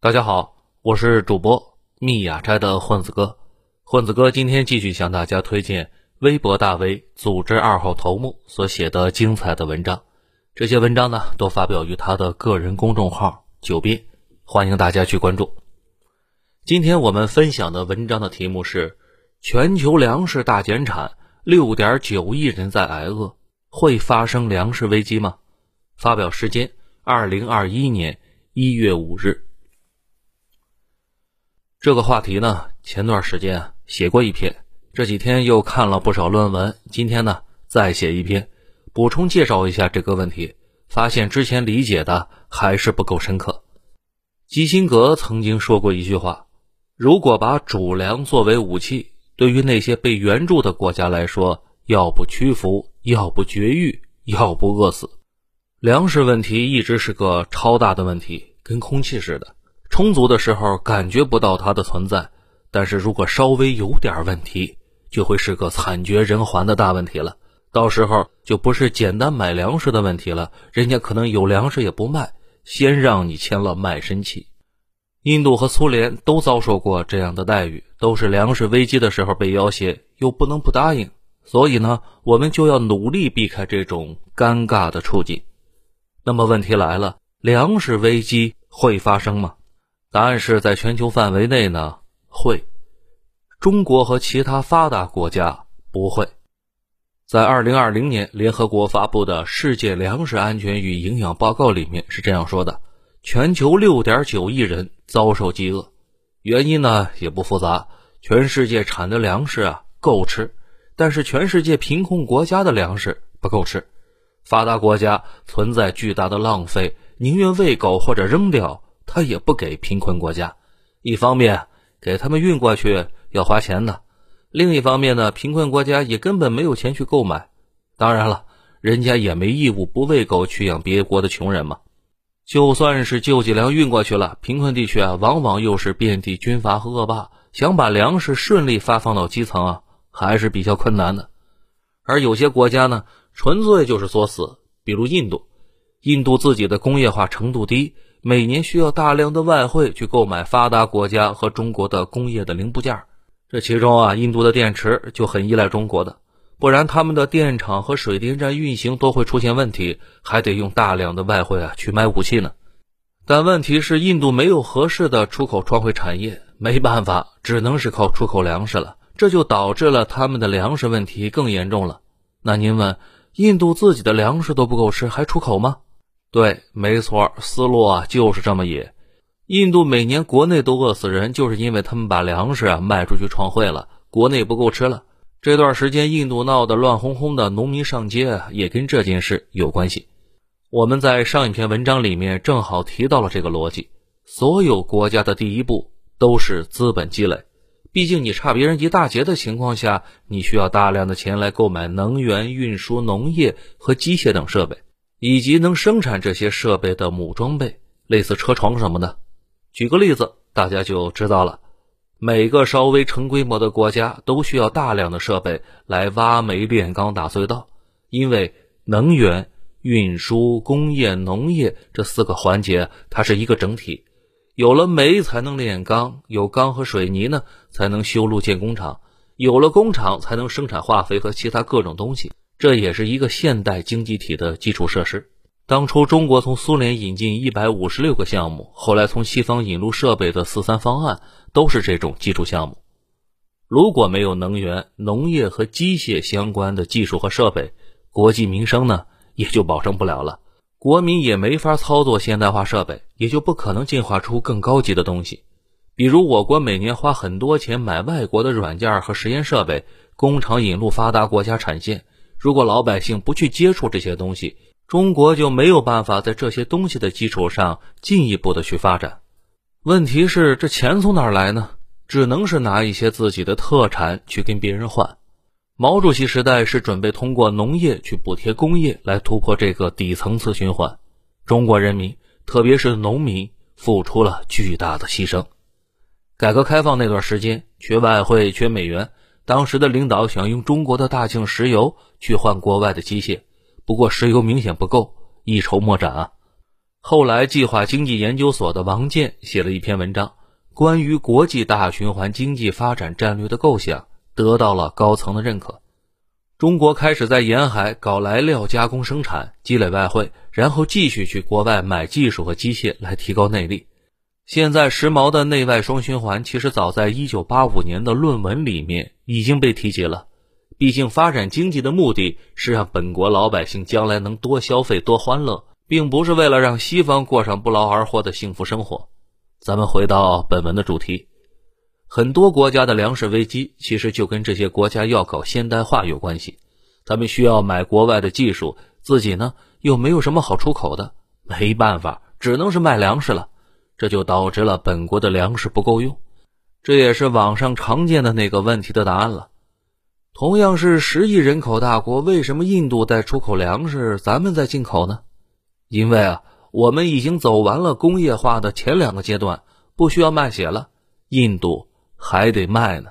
大家好，我是主播密雅斋的混子哥。混子哥今天继续向大家推荐微博大 V 组织二号头目所写的精彩的文章。这些文章呢，都发表于他的个人公众号“九编”，欢迎大家去关注。今天我们分享的文章的题目是：全球粮食大减产，六点九亿人在挨饿，会发生粮食危机吗？发表时间：二零二一年一月五日。这个话题呢，前段时间写过一篇，这几天又看了不少论文，今天呢再写一篇，补充介绍一下这个问题。发现之前理解的还是不够深刻。基辛格曾经说过一句话：“如果把主粮作为武器，对于那些被援助的国家来说，要不屈服，要不绝育，要不饿死。”粮食问题一直是个超大的问题，跟空气似的。充足的时候感觉不到它的存在，但是如果稍微有点问题，就会是个惨绝人寰的大问题了。到时候就不是简单买粮食的问题了，人家可能有粮食也不卖，先让你签了卖身契。印度和苏联都遭受过这样的待遇，都是粮食危机的时候被要挟，又不能不答应。所以呢，我们就要努力避开这种尴尬的处境。那么问题来了，粮食危机会发生吗？答案是在全球范围内呢，会。中国和其他发达国家不会。在二零二零年联合国发布的《世界粮食安全与营养报告》里面是这样说的：全球六点九亿人遭受饥饿，原因呢也不复杂，全世界产的粮食啊够吃，但是全世界贫困国家的粮食不够吃，发达国家存在巨大的浪费，宁愿喂狗或者扔掉。他也不给贫困国家，一方面给他们运过去要花钱的，另一方面呢，贫困国家也根本没有钱去购买。当然了，人家也没义务不喂狗去养别国的穷人嘛。就算是救济粮运过去了，贫困地区啊，往往又是遍地军阀和恶霸，想把粮食顺利发放到基层啊，还是比较困难的。而有些国家呢，纯粹就是作死，比如印度，印度自己的工业化程度低。每年需要大量的外汇去购买发达国家和中国的工业的零部件，这其中啊，印度的电池就很依赖中国的，不然他们的电厂和水电站运行都会出现问题，还得用大量的外汇啊去买武器呢。但问题是，印度没有合适的出口创汇产业，没办法，只能是靠出口粮食了，这就导致了他们的粮食问题更严重了。那您问，印度自己的粮食都不够吃，还出口吗？对，没错，思路啊就是这么野。印度每年国内都饿死人，就是因为他们把粮食啊卖出去创汇了，国内不够吃了。这段时间印度闹得乱哄哄的，农民上街也跟这件事有关系。我们在上一篇文章里面正好提到了这个逻辑。所有国家的第一步都是资本积累，毕竟你差别人一大截的情况下，你需要大量的钱来购买能源、运输、农业和机械等设备。以及能生产这些设备的母装备，类似车床什么的。举个例子，大家就知道了。每个稍微成规模的国家都需要大量的设备来挖煤炼钢打隧道，因为能源、运输、工业、农业这四个环节它是一个整体。有了煤才能炼钢，有钢和水泥呢才能修路建工厂，有了工厂才能生产化肥和其他各种东西。这也是一个现代经济体的基础设施。当初中国从苏联引进一百五十六个项目，后来从西方引入设备的“四三方案”都是这种基础项目。如果没有能源、农业和机械相关的技术和设备，国计民生呢也就保证不了了。国民也没法操作现代化设备，也就不可能进化出更高级的东西。比如，我国每年花很多钱买外国的软件和实验设备，工厂引入发达国家产线。如果老百姓不去接触这些东西，中国就没有办法在这些东西的基础上进一步的去发展。问题是，这钱从哪儿来呢？只能是拿一些自己的特产去跟别人换。毛主席时代是准备通过农业去补贴工业，来突破这个底层次循环。中国人民，特别是农民，付出了巨大的牺牲。改革开放那段时间，缺外汇，缺美元。当时的领导想用中国的大庆石油去换国外的机械，不过石油明显不够，一筹莫展啊。后来，计划经济研究所的王健写了一篇文章，关于国际大循环经济发展战略的构想得到了高层的认可。中国开始在沿海搞来料加工生产，积累外汇，然后继续去国外买技术和机械来提高内力。现在时髦的内外双循环，其实早在1985年的论文里面已经被提及了。毕竟，发展经济的目的是让本国老百姓将来能多消费、多欢乐，并不是为了让西方过上不劳而获的幸福生活。咱们回到本文的主题。很多国家的粮食危机，其实就跟这些国家要搞现代化有关系。他们需要买国外的技术，自己呢又没有什么好出口的，没办法，只能是卖粮食了。这就导致了本国的粮食不够用，这也是网上常见的那个问题的答案了。同样是十亿人口大国，为什么印度在出口粮食，咱们在进口呢？因为啊，我们已经走完了工业化的前两个阶段，不需要卖血了。印度。还得卖呢，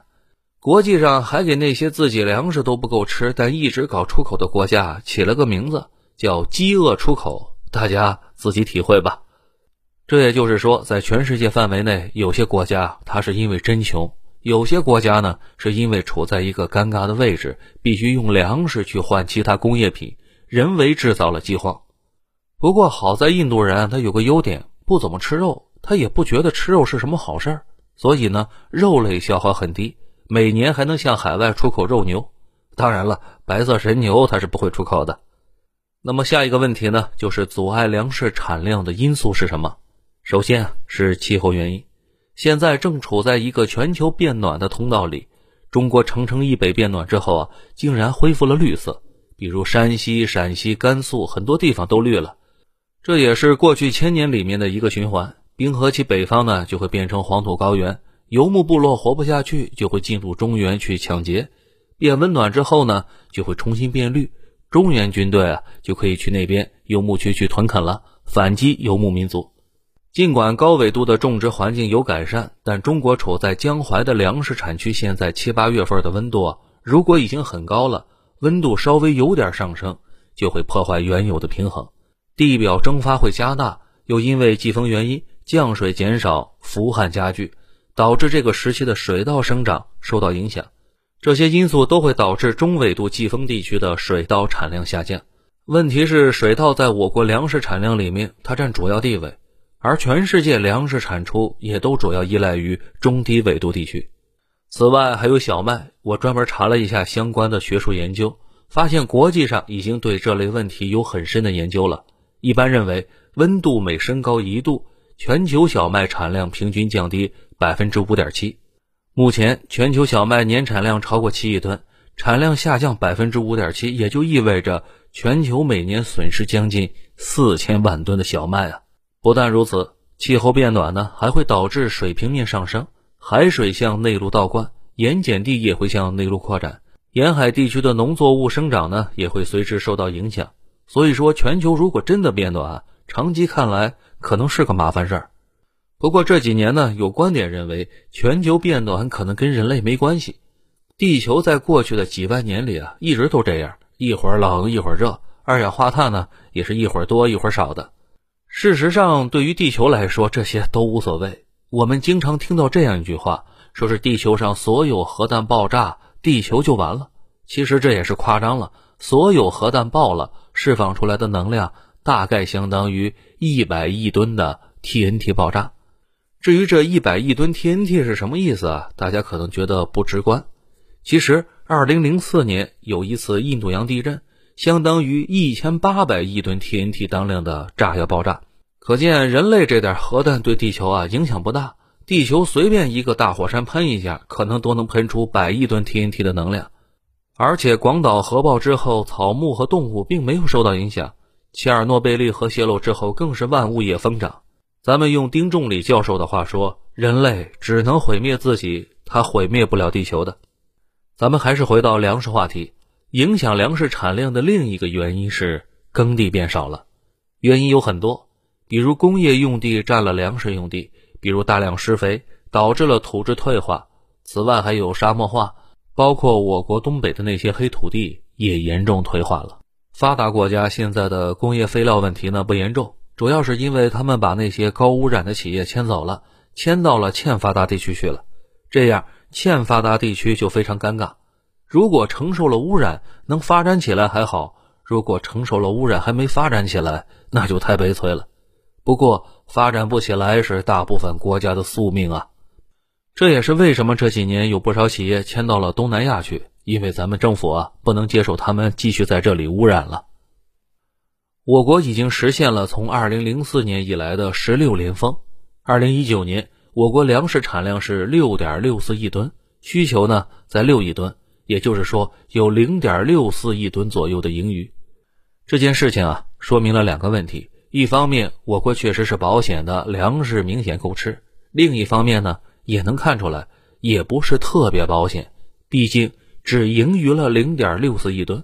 国际上还给那些自己粮食都不够吃，但一直搞出口的国家起了个名字，叫“饥饿出口”，大家自己体会吧。这也就是说，在全世界范围内，有些国家它是因为真穷，有些国家呢是因为处在一个尴尬的位置，必须用粮食去换其他工业品，人为制造了饥荒。不过好在印度人他有个优点，不怎么吃肉，他也不觉得吃肉是什么好事儿。所以呢，肉类消耗很低，每年还能向海外出口肉牛。当然了，白色神牛它是不会出口的。那么下一个问题呢，就是阻碍粮食产量的因素是什么？首先是气候原因。现在正处在一个全球变暖的通道里，中国城城以北变暖之后啊，竟然恢复了绿色，比如山西、陕西、甘肃很多地方都绿了。这也是过去千年里面的一个循环。冰河期北方呢，就会变成黄土高原，游牧部落活不下去，就会进入中原去抢劫。变温暖之后呢，就会重新变绿，中原军队啊就可以去那边游牧区去屯垦了，反击游牧民族。尽管高纬度的种植环境有改善，但中国处在江淮的粮食产区，现在七八月份的温度啊，如果已经很高了，温度稍微有点上升，就会破坏原有的平衡，地表蒸发会加大，又因为季风原因。降水减少，伏旱加剧，导致这个时期的水稻生长受到影响。这些因素都会导致中纬度季风地区的水稻产量下降。问题是，水稻在我国粮食产量里面，它占主要地位，而全世界粮食产出也都主要依赖于中低纬度地区。此外，还有小麦。我专门查了一下相关的学术研究，发现国际上已经对这类问题有很深的研究了。一般认为，温度每升高一度。全球小麦产量平均降低百分之五点七，目前全球小麦年产量超过七亿吨，产量下降百分之五点七，也就意味着全球每年损失将近四千万吨的小麦啊！不但如此，气候变暖呢，还会导致水平面上升，海水向内陆倒灌，盐碱地也会向内陆扩展，沿海地区的农作物生长呢，也会随之受到影响。所以说，全球如果真的变暖，长期看来，可能是个麻烦事儿。不过这几年呢，有观点认为，全球变暖可能跟人类没关系。地球在过去的几万年里啊，一直都这样，一会儿冷一会儿热，二氧化碳呢也是一会儿多一会儿少的。事实上，对于地球来说，这些都无所谓。我们经常听到这样一句话，说是地球上所有核弹爆炸，地球就完了。其实这也是夸张了。所有核弹爆了，释放出来的能量。大概相当于一百亿吨的 TNT 爆炸。至于这一百亿吨 TNT 是什么意思啊？大家可能觉得不直观。其实，二零零四年有一次印度洋地震，相当于一千八百亿吨 TNT 当量的炸药爆炸。可见，人类这点核弹对地球啊影响不大。地球随便一个大火山喷一下，可能都能喷出百亿吨 TNT 的能量。而且，广岛核爆之后，草木和动物并没有受到影响。切尔诺贝利核泄漏之后，更是万物也疯长。咱们用丁仲礼教授的话说：“人类只能毁灭自己，他毁灭不了地球的。”咱们还是回到粮食话题，影响粮食产量的另一个原因是耕地变少了。原因有很多，比如工业用地占了粮食用地，比如大量施肥导致了土质退化。此外，还有沙漠化，包括我国东北的那些黑土地也严重退化了。发达国家现在的工业废料问题呢不严重，主要是因为他们把那些高污染的企业迁走了，迁到了欠发达地区去了。这样，欠发达地区就非常尴尬。如果承受了污染能发展起来还好，如果承受了污染还没发展起来，那就太悲催了。不过，发展不起来是大部分国家的宿命啊。这也是为什么这几年有不少企业迁到了东南亚去，因为咱们政府啊不能接受他们继续在这里污染了。我国已经实现了从2004年以来的十六连丰。2019年，我国粮食产量是6.64亿吨，需求呢在6亿吨，也就是说有0.64亿吨左右的盈余。这件事情啊，说明了两个问题：一方面，我国确实是保险的，粮食明显够吃；另一方面呢。也能看出来，也不是特别保险，毕竟只盈余了零点六四亿吨。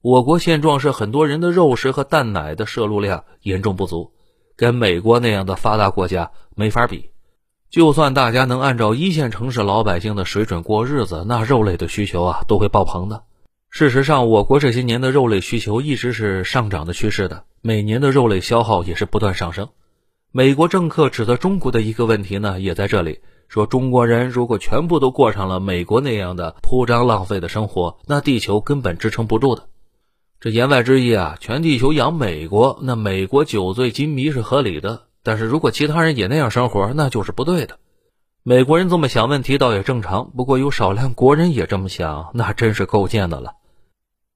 我国现状是很多人的肉食和蛋奶的摄入量严重不足，跟美国那样的发达国家没法比。就算大家能按照一线城市老百姓的水准过日子，那肉类的需求啊都会爆棚的。事实上，我国这些年的肉类需求一直是上涨的趋势的，每年的肉类消耗也是不断上升。美国政客指责中国的一个问题呢，也在这里。说中国人如果全部都过上了美国那样的铺张浪费的生活，那地球根本支撑不住的。这言外之意啊，全地球养美国，那美国酒醉金迷是合理的。但是如果其他人也那样生活，那就是不对的。美国人这么想问题倒也正常，不过有少量国人也这么想，那真是够贱的了。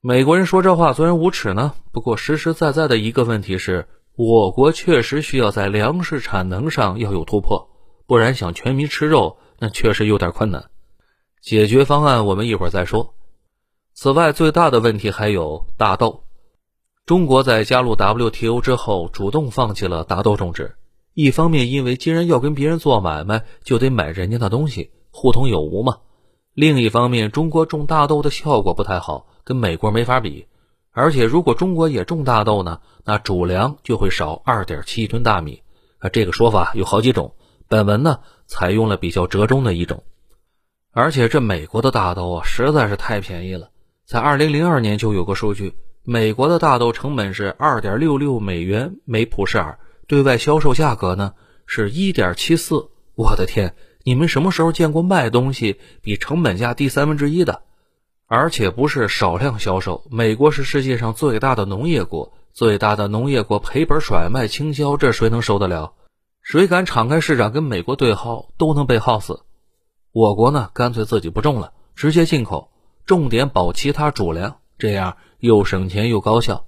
美国人说这话虽然无耻呢，不过实实在在的一个问题是我国确实需要在粮食产能上要有突破。不然想全民吃肉，那确实有点困难。解决方案我们一会儿再说。此外，最大的问题还有大豆。中国在加入 WTO 之后，主动放弃了大豆种植。一方面，因为既然要跟别人做买卖，就得买人家的东西，互通有无嘛。另一方面，中国种大豆的效果不太好，跟美国没法比。而且，如果中国也种大豆呢，那主粮就会少二点七亿吨大米。啊，这个说法有好几种。本文呢采用了比较折中的一种，而且这美国的大豆啊实在是太便宜了，在二零零二年就有个数据，美国的大豆成本是二点六六美元每普式尔，对外销售价格呢是一点七四。我的天，你们什么时候见过卖东西比成本价低三分之一的？而且不是少量销售，美国是世界上最大的农业国，最大的农业国赔本甩卖倾销，这谁能受得了？谁敢敞开市场跟美国对耗，都能被耗死。我国呢，干脆自己不种了，直接进口，重点保其他主粮，这样又省钱又高效。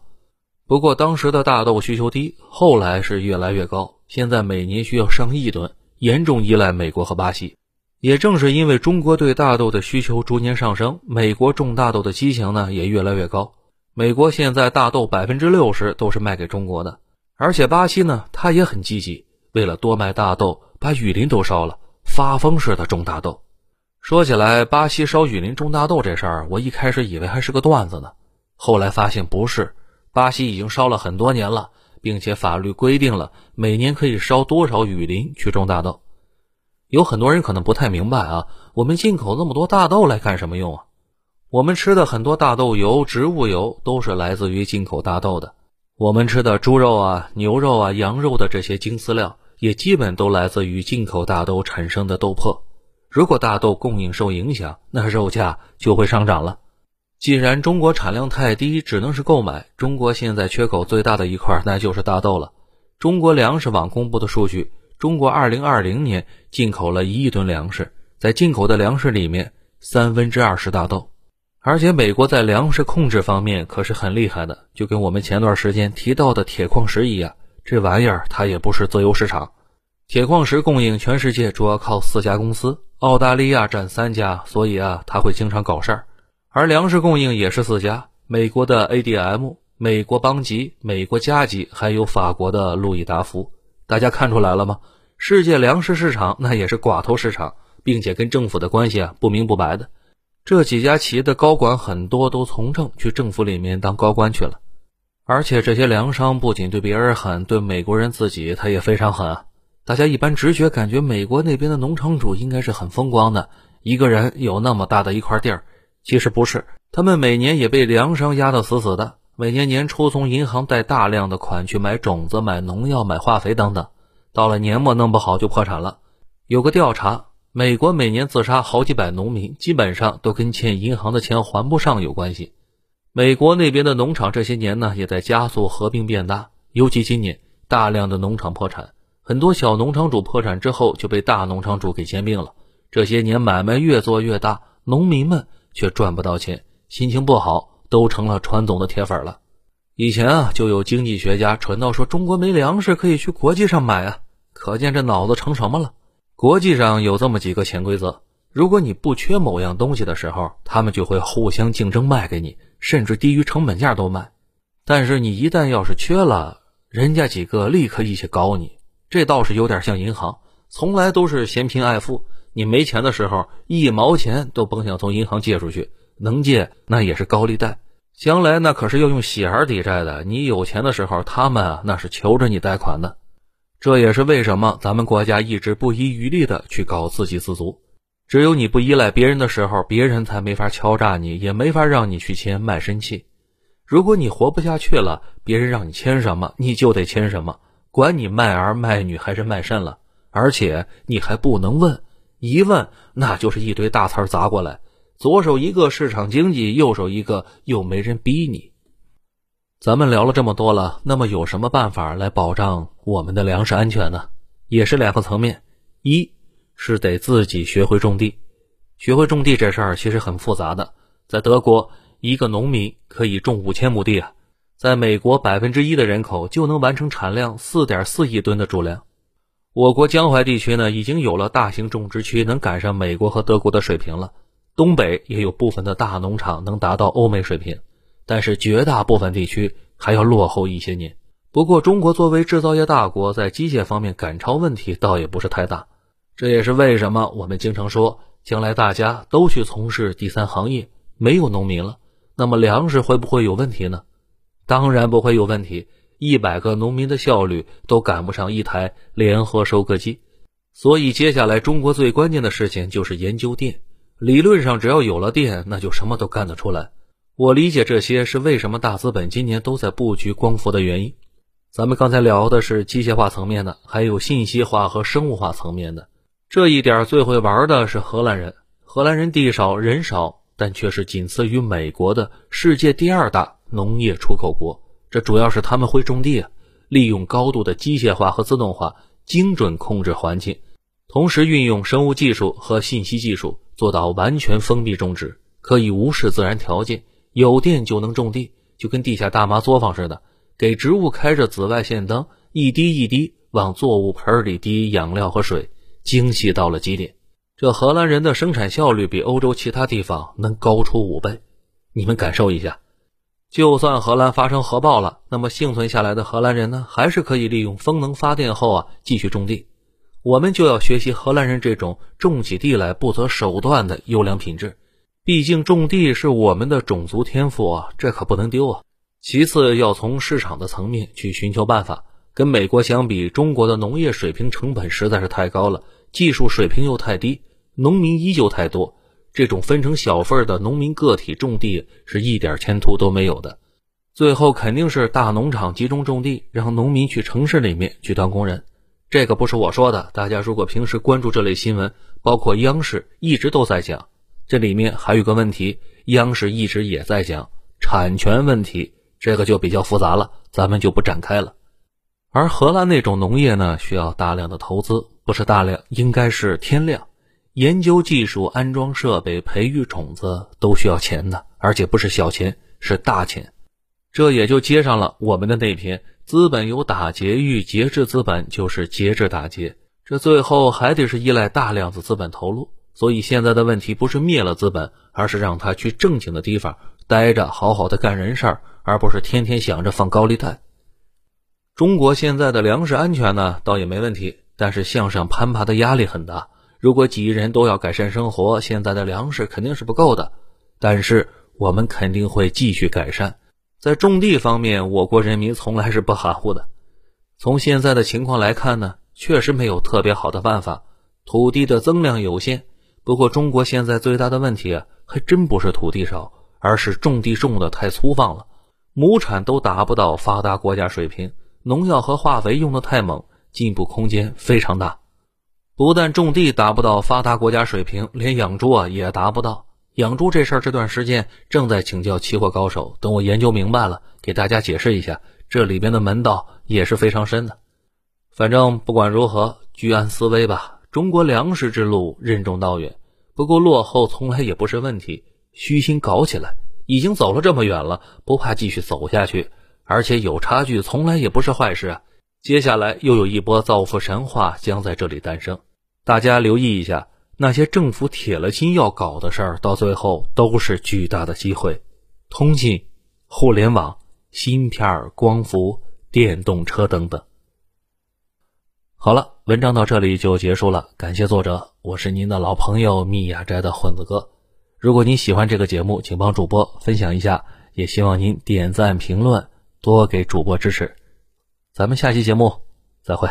不过当时的大豆需求低，后来是越来越高，现在每年需要上亿吨，严重依赖美国和巴西。也正是因为中国对大豆的需求逐年上升，美国种大豆的激情呢也越来越高。美国现在大豆百分之六十都是卖给中国的，而且巴西呢，它也很积极。为了多卖大豆，把雨林都烧了，发疯似的种大豆。说起来，巴西烧雨林种大豆这事儿，我一开始以为还是个段子呢，后来发现不是。巴西已经烧了很多年了，并且法律规定了每年可以烧多少雨林去种大豆。有很多人可能不太明白啊，我们进口那么多大豆来干什么用啊？我们吃的很多大豆油、植物油都是来自于进口大豆的。我们吃的猪肉啊、牛肉啊、羊肉的这些精饲料。也基本都来自于进口大豆产生的豆粕。如果大豆供应受影响，那肉价就会上涨了。既然中国产量太低，只能是购买。中国现在缺口最大的一块，那就是大豆了。中国粮食网公布的数据，中国2020年进口了一亿吨粮食，在进口的粮食里面，三分之二是大豆。而且美国在粮食控制方面可是很厉害的，就跟我们前段时间提到的铁矿石一样。这玩意儿它也不是自由市场，铁矿石供应全世界主要靠四家公司，澳大利亚占三家，所以啊，它会经常搞事儿。而粮食供应也是四家，美国的 ADM、美国邦吉、美国加吉，还有法国的路易达福。大家看出来了吗？世界粮食市场那也是寡头市场，并且跟政府的关系啊不明不白的。这几家企业的高管很多都从政去政府里面当高官去了。而且这些粮商不仅对别人狠，对美国人自己他也非常狠啊。大家一般直觉感觉美国那边的农场主应该是很风光的，一个人有那么大的一块地儿。其实不是，他们每年也被粮商压得死死的。每年年初从银行贷大量的款去买种子、买农药、买化肥等等，到了年末弄不好就破产了。有个调查，美国每年自杀好几百农民，基本上都跟欠银行的钱还不上有关系。美国那边的农场这些年呢，也在加速合并变大，尤其今年大量的农场破产，很多小农场主破产之后就被大农场主给兼并了。这些年买卖越做越大，农民们却赚不到钱，心情不好。都成了传总的铁粉了。以前啊，就有经济学家传到说中国没粮食，可以去国际上买啊。可见这脑子成什么了？国际上有这么几个潜规则：如果你不缺某样东西的时候，他们就会互相竞争卖给你，甚至低于成本价都卖。但是你一旦要是缺了，人家几个立刻一起搞你。这倒是有点像银行，从来都是嫌贫爱富。你没钱的时候，一毛钱都甭想从银行借出去。能借那也是高利贷，将来那可是要用血儿抵债的。你有钱的时候，他们啊那是求着你贷款的。这也是为什么咱们国家一直不遗余力的去搞自给自足。只有你不依赖别人的时候，别人才没法敲诈你，也没法让你去签卖身契。如果你活不下去了，别人让你签什么你就得签什么，管你卖儿卖女还是卖肾了。而且你还不能问，一问那就是一堆大词儿砸过来。左手一个市场经济，右手一个又没人逼你。咱们聊了这么多了，那么有什么办法来保障我们的粮食安全呢？也是两个层面，一是得自己学会种地。学会种地这事儿其实很复杂的。在德国，一个农民可以种五千亩地啊；在美国，百分之一的人口就能完成产量四点四亿吨的主粮。我国江淮地区呢，已经有了大型种植区，能赶上美国和德国的水平了。东北也有部分的大农场能达到欧美水平，但是绝大部分地区还要落后一些年。不过，中国作为制造业大国，在机械方面赶超问题倒也不是太大。这也是为什么我们经常说，将来大家都去从事第三行业，没有农民了，那么粮食会不会有问题呢？当然不会有问题，一百个农民的效率都赶不上一台联合收割机。所以，接下来中国最关键的事情就是研究电。理论上，只要有了电，那就什么都干得出来。我理解这些是为什么大资本今年都在布局光伏的原因。咱们刚才聊的是机械化层面的，还有信息化和生物化层面的。这一点最会玩的是荷兰人。荷兰人地少人少，但却是仅次于美国的世界第二大农业出口国。这主要是他们会种地啊，利用高度的机械化和自动化，精准控制环境，同时运用生物技术和信息技术。做到完全封闭种植，可以无视自然条件，有电就能种地，就跟地下大妈作坊似的，给植物开着紫外线灯，一滴一滴往作物盆里滴养料和水，精细到了极点。这荷兰人的生产效率比欧洲其他地方能高出五倍，你们感受一下。就算荷兰发生核爆了，那么幸存下来的荷兰人呢，还是可以利用风能发电后啊，继续种地。我们就要学习荷兰人这种种起地来不择手段的优良品质，毕竟种地是我们的种族天赋啊，这可不能丢啊。其次，要从市场的层面去寻求办法。跟美国相比，中国的农业水平成本实在是太高了，技术水平又太低，农民依旧太多。这种分成小份的农民个体种地是一点前途都没有的。最后肯定是大农场集中种地，让农民去城市里面去当工人。这个不是我说的，大家如果平时关注这类新闻，包括央视一直都在讲。这里面还有个问题，央视一直也在讲产权问题，这个就比较复杂了，咱们就不展开了。而荷兰那种农业呢，需要大量的投资，不是大量，应该是天量。研究技术、安装设备、培育种子都需要钱的，而且不是小钱，是大钱。这也就接上了我们的那篇。资本有打劫欲，节制资本就是节制打劫，这最后还得是依赖大量的资本投入。所以现在的问题不是灭了资本，而是让他去正经的地方待着，好好的干人事儿，而不是天天想着放高利贷。中国现在的粮食安全呢，倒也没问题，但是向上攀爬的压力很大。如果几亿人都要改善生活，现在的粮食肯定是不够的。但是我们肯定会继续改善。在种地方面，我国人民从来是不含糊的。从现在的情况来看呢，确实没有特别好的办法。土地的增量有限，不过中国现在最大的问题啊，还真不是土地少，而是种地种的太粗放了。亩产都达不到发达国家水平，农药和化肥用的太猛，进步空间非常大。不但种地达不到发达国家水平，连养猪啊也达不到。养猪这事儿，这段时间正在请教期货高手，等我研究明白了，给大家解释一下，这里边的门道也是非常深的。反正不管如何，居安思危吧。中国粮食之路任重道远，不过落后从来也不是问题，虚心搞起来。已经走了这么远了，不怕继续走下去，而且有差距从来也不是坏事啊。接下来又有一波造富神话将在这里诞生，大家留意一下，那些政府铁了心要搞的事儿，到最后都是巨大的机会。通信、互联网、芯片、光伏、电动车等等。好了，文章到这里就结束了，感谢作者，我是您的老朋友密雅斋的混子哥。如果您喜欢这个节目，请帮主播分享一下，也希望您点赞评论，多给主播支持。咱们下期节目再会。